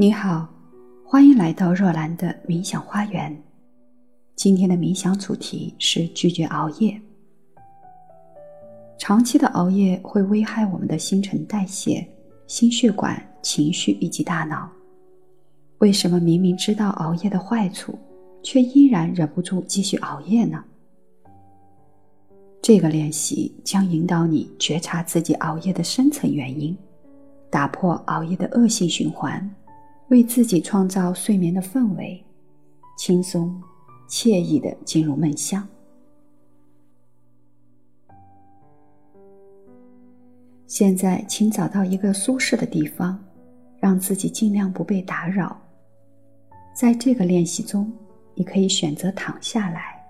你好，欢迎来到若兰的冥想花园。今天的冥想主题是拒绝熬夜。长期的熬夜会危害我们的新陈代谢、心血管、情绪以及大脑。为什么明明知道熬夜的坏处，却依然忍不住继续熬夜呢？这个练习将引导你觉察自己熬夜的深层原因，打破熬夜的恶性循环。为自己创造睡眠的氛围，轻松、惬意的进入梦乡。现在，请找到一个舒适的地方，让自己尽量不被打扰。在这个练习中，你可以选择躺下来，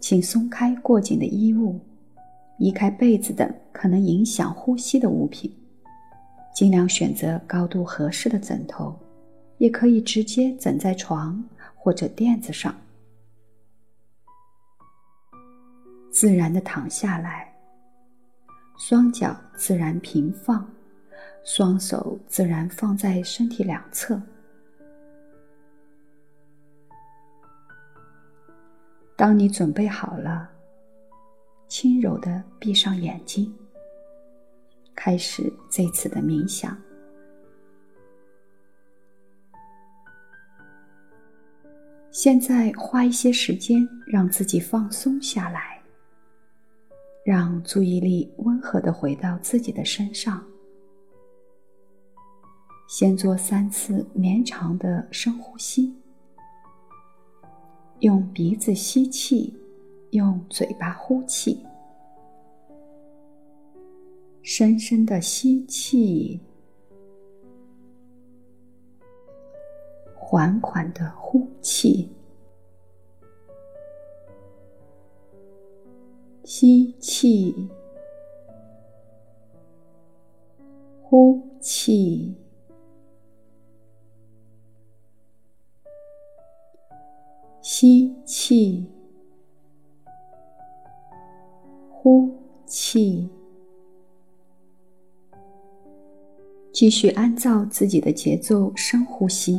请松开过紧的衣物，移开被子等可能影响呼吸的物品。尽量选择高度合适的枕头，也可以直接枕在床或者垫子上，自然的躺下来，双脚自然平放，双手自然放在身体两侧。当你准备好了，轻柔的闭上眼睛。开始这次的冥想。现在花一些时间让自己放松下来，让注意力温和的回到自己的身上。先做三次绵长的深呼吸，用鼻子吸气，用嘴巴呼气。深深的吸气，缓缓的呼气，吸气，呼气，继续按照自己的节奏深呼吸。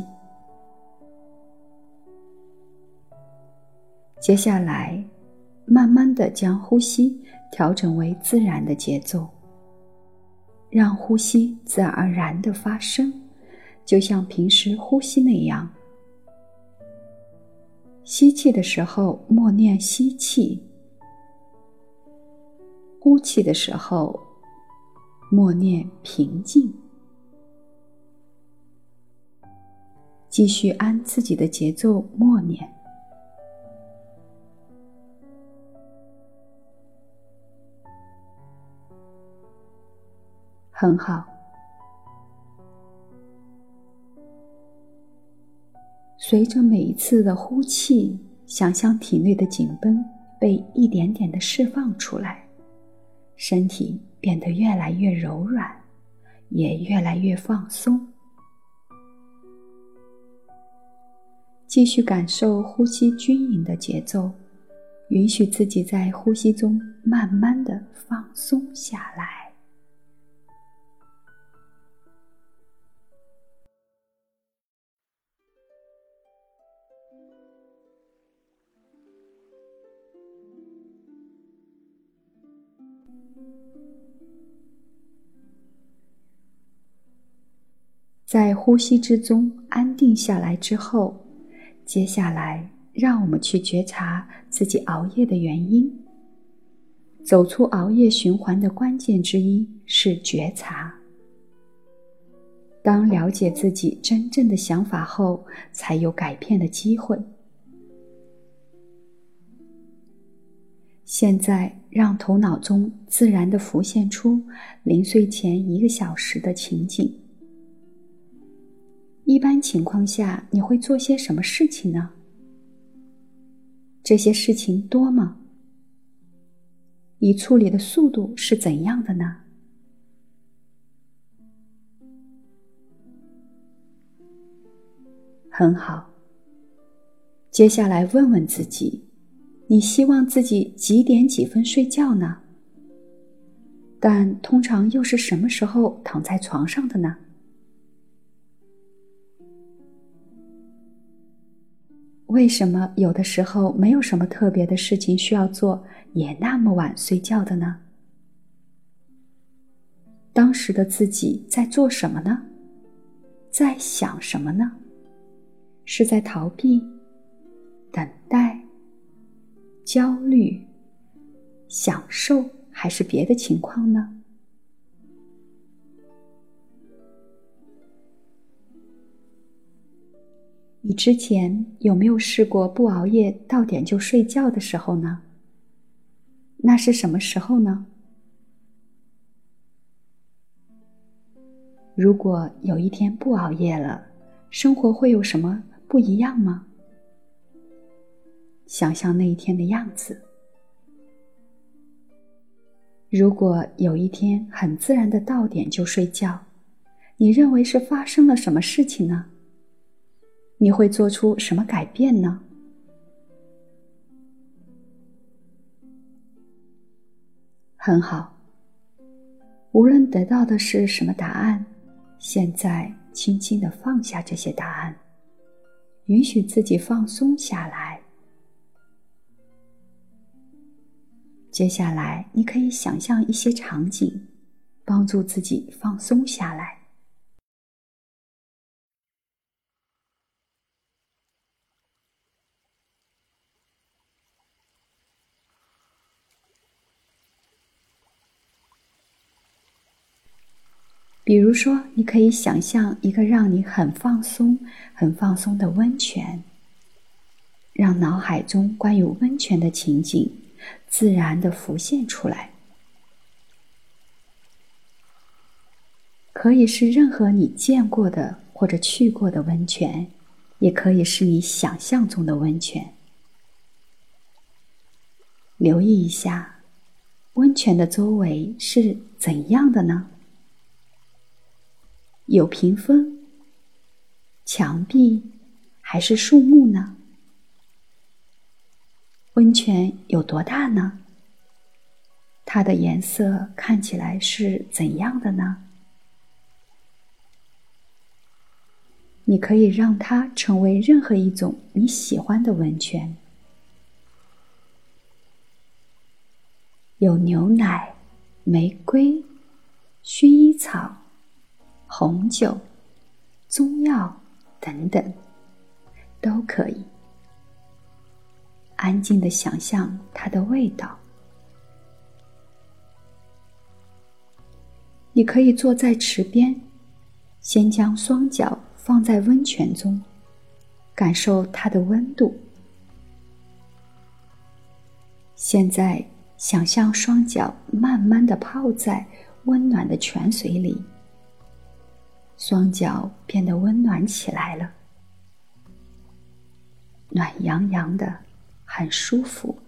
接下来，慢慢的将呼吸调整为自然的节奏，让呼吸自然而然的发生，就像平时呼吸那样。吸气的时候默念吸气，呼气的时候默念平静。继续按自己的节奏默念，很好。随着每一次的呼气，想象体内的紧绷被一点点的释放出来，身体变得越来越柔软，也越来越放松。继续感受呼吸均匀的节奏，允许自己在呼吸中慢慢的放松下来。在呼吸之中安定下来之后。接下来，让我们去觉察自己熬夜的原因。走出熬夜循环的关键之一是觉察。当了解自己真正的想法后，才有改变的机会。现在，让头脑中自然的浮现出临睡前一个小时的情景。一般情况下，你会做些什么事情呢？这些事情多吗？你处理的速度是怎样的呢？很好。接下来问问自己：你希望自己几点几分睡觉呢？但通常又是什么时候躺在床上的呢？为什么有的时候没有什么特别的事情需要做，也那么晚睡觉的呢？当时的自己在做什么呢？在想什么呢？是在逃避、等待、焦虑、享受，还是别的情况呢？你之前有没有试过不熬夜到点就睡觉的时候呢？那是什么时候呢？如果有一天不熬夜了，生活会有什么不一样吗？想象那一天的样子。如果有一天很自然的到点就睡觉，你认为是发生了什么事情呢？你会做出什么改变呢？很好，无论得到的是什么答案，现在轻轻的放下这些答案，允许自己放松下来。接下来，你可以想象一些场景，帮助自己放松下来。比如说，你可以想象一个让你很放松、很放松的温泉，让脑海中关于温泉的情景自然的浮现出来。可以是任何你见过的或者去过的温泉，也可以是你想象中的温泉。留意一下，温泉的周围是怎样的呢？有屏风、墙壁还是树木呢？温泉有多大呢？它的颜色看起来是怎样的呢？你可以让它成为任何一种你喜欢的温泉。有牛奶、玫瑰、薰衣草。红酒、中药等等，都可以。安静的想象它的味道。你可以坐在池边，先将双脚放在温泉中，感受它的温度。现在，想象双脚慢慢的泡在温暖的泉水里。双脚变得温暖起来了，暖洋洋的，很舒服。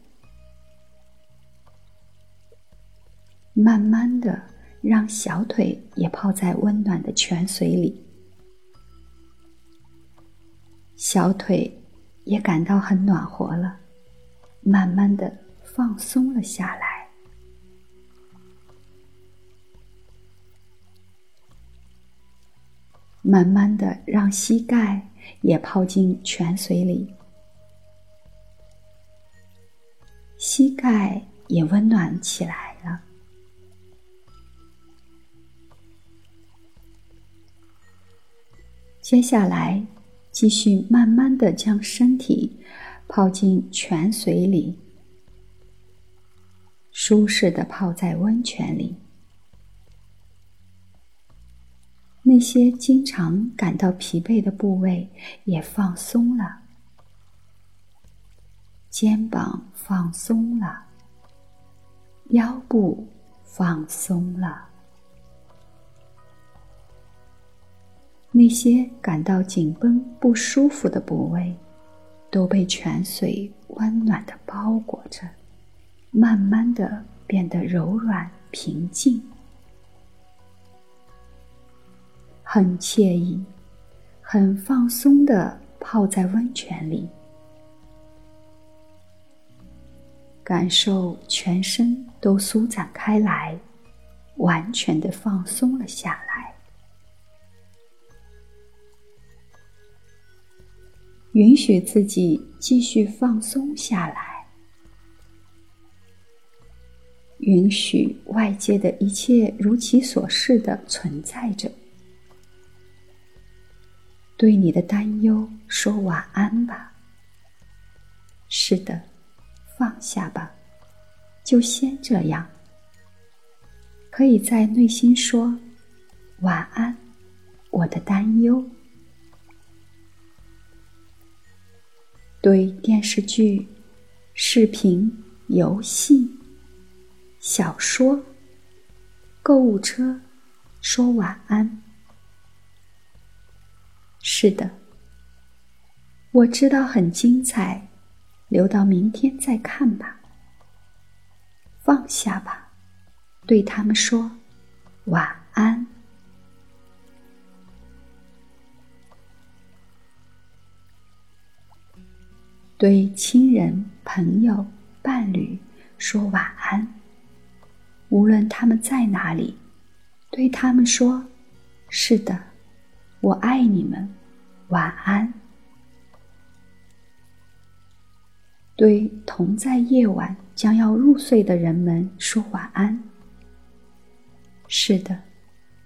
慢慢的，让小腿也泡在温暖的泉水里，小腿也感到很暖和了，慢慢的放松了下来。慢慢的，让膝盖也泡进泉水里，膝盖也温暖起来了。接下来，继续慢慢的将身体泡进泉水里，舒适的泡在温泉里。那些经常感到疲惫的部位也放松了，肩膀放松了，腰部放松了，那些感到紧绷不舒服的部位都被泉水温暖的包裹着，慢慢的变得柔软平静。很惬意，很放松的泡在温泉里，感受全身都舒展开来，完全的放松了下来。允许自己继续放松下来，允许外界的一切如其所示的存在着。对你的担忧说晚安吧。是的，放下吧，就先这样。可以在内心说晚安，我的担忧。对电视剧、视频、游戏、小说、购物车说晚安。是的，我知道很精彩，留到明天再看吧。放下吧，对他们说晚安。对亲人、朋友、伴侣说晚安，无论他们在哪里，对他们说：“是的，我爱你们，晚安。”对同在夜晚将要入睡的人们说晚安。是的，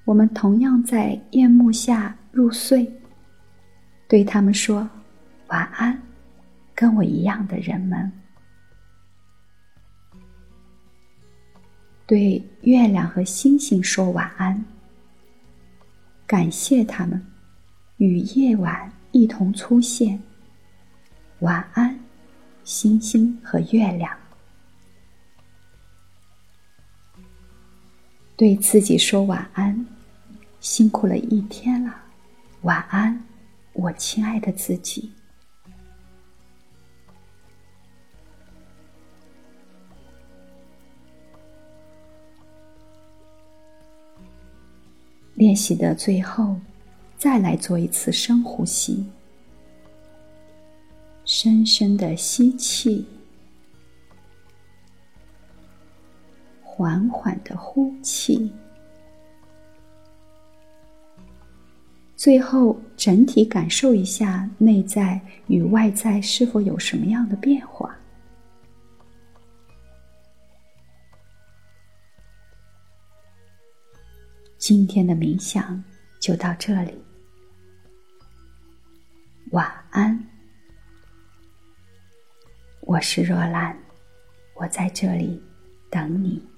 我们同样在夜幕下入睡，对他们说晚安。跟我一样的人们，对月亮和星星说晚安，感谢他们与夜晚一同出现。晚安，星星和月亮。对自己说晚安，辛苦了一天了，晚安，我亲爱的自己。练习的最后，再来做一次深呼吸，深深的吸气，缓缓的呼气，最后整体感受一下内在与外在是否有什么样的变化。今天的冥想就到这里，晚安。我是若兰，我在这里等你。